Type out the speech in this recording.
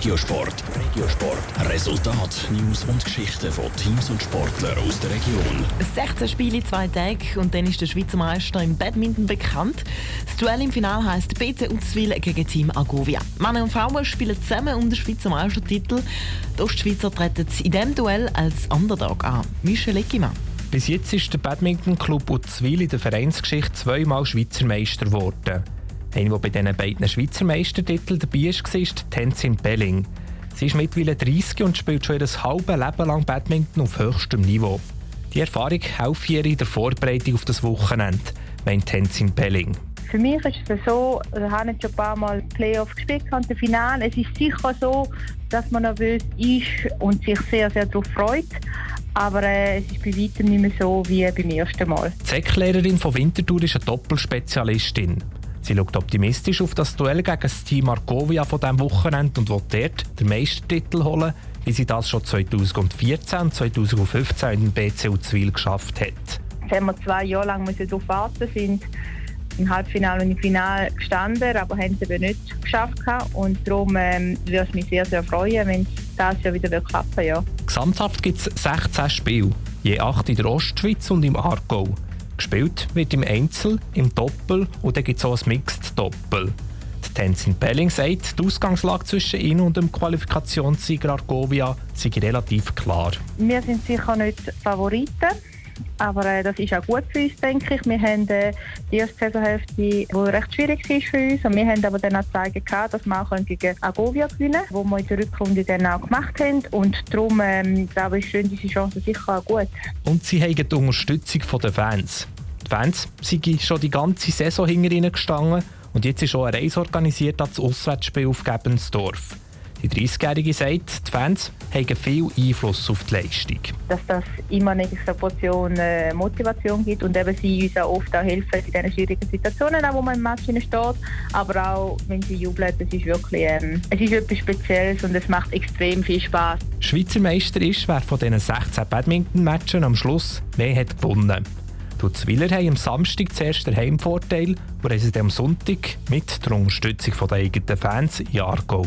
Regiosport. Regiosport. Resultat, News und Geschichten von Teams und Sportlern aus der Region. 16 Spiele in zwei Tagen und dann ist der Schweizer Meister im Badminton bekannt. Das Duell im Finale heisst BC Uzwil gegen Team Agovia. Männer und Frauen spielen zusammen um den Schweizer Meistertitel. Die Ostschweizer treten in diesem Duell als Underdog an. Michel Eckimann. Bis jetzt ist der Badminton-Club Uzwil in der Vereinsgeschichte zweimal Schweizer Meister geworden. Eine, der bei diesen beiden Schweizer Meistertiteln dabei war, ist Tenzin Belling. Sie ist mittlerweile 30 und spielt schon ihr halbes Leben lang Badminton auf höchstem Niveau. Die Erfahrung hilft ihr in der Vorbereitung auf das Wochenende, meint Tenzin Belling. Für mich ist es so, ich habe jetzt schon ein paar Mal Playoffs gespielt und das Finale. Es ist sicher so, dass man nervös ist und sich sehr, sehr darauf freut. Aber äh, es ist bei weitem nicht mehr so wie beim ersten Mal. Die Säcklehrerin von Winterthur ist eine Doppelspezialistin. Sie schaut optimistisch auf das Duell gegen das Team Argovia von diesem Wochenende und will dort den Meistertitel holen, wie sie das schon 2014 und 2015 in den BCU Zwil geschafft hat. Jetzt haben wir zwei Jahre lang darauf warten, sind im Halbfinale und im Finale gestanden, aber haben es eben nicht geschafft. Und darum ähm, würde es mich sehr, sehr freuen, wenn es das Jahr wieder klappen ja. Gesamthaft gibt es 16 Spiele, je acht in der Ostschweiz und im Aargau. Gespielt wird im Einzel, im Doppel und dann gibt es auch ein Mixed-Doppel. Tenzin Belling sagt, die Ausgangslage zwischen ihnen und dem Qualifikationssieger Argovia sei relativ klar. Wir sind sicher nicht Favoriten. Aber äh, das ist auch gut für uns, denke ich. Wir haben äh, die erste Saisonhälfte, die recht schwierig war für uns. Und wir haben aber dann auch gezeigt, dass wir auch gegen Agovia gewinnen können, wo wir in der Rückrunde dann auch gemacht haben. Und darum ähm, glaube ich, stehen diese Chancen sicher auch gut. Und sie haben die Unterstützung der Fans. Die Fans sind schon die ganze Saison hinter ihnen gestanden und jetzt ist auch eine Reise organisiert als Auswärtsspiel auf Gebensdorf. Die 30-Jährige sagt, die Fans haben viel Einfluss auf die Leistung. Dass das immer eine extra Portion äh, Motivation gibt und eben sie uns auch oft auch helfen in diesen schwierigen Situationen, auch wo man im Match steht. Aber auch, wenn sie jubeln, das ist wirklich ähm, es ist etwas Spezielles und es macht extrem viel Spaß. Schweizer Meister ist, wer von diesen 16 Badminton-Matchen am Schluss mehr hat gewonnen. Die Zwiller haben am Samstag zuerst den Heimvorteil und reisen am Sonntag mit der Unterstützung der eigenen Fans in Aargau.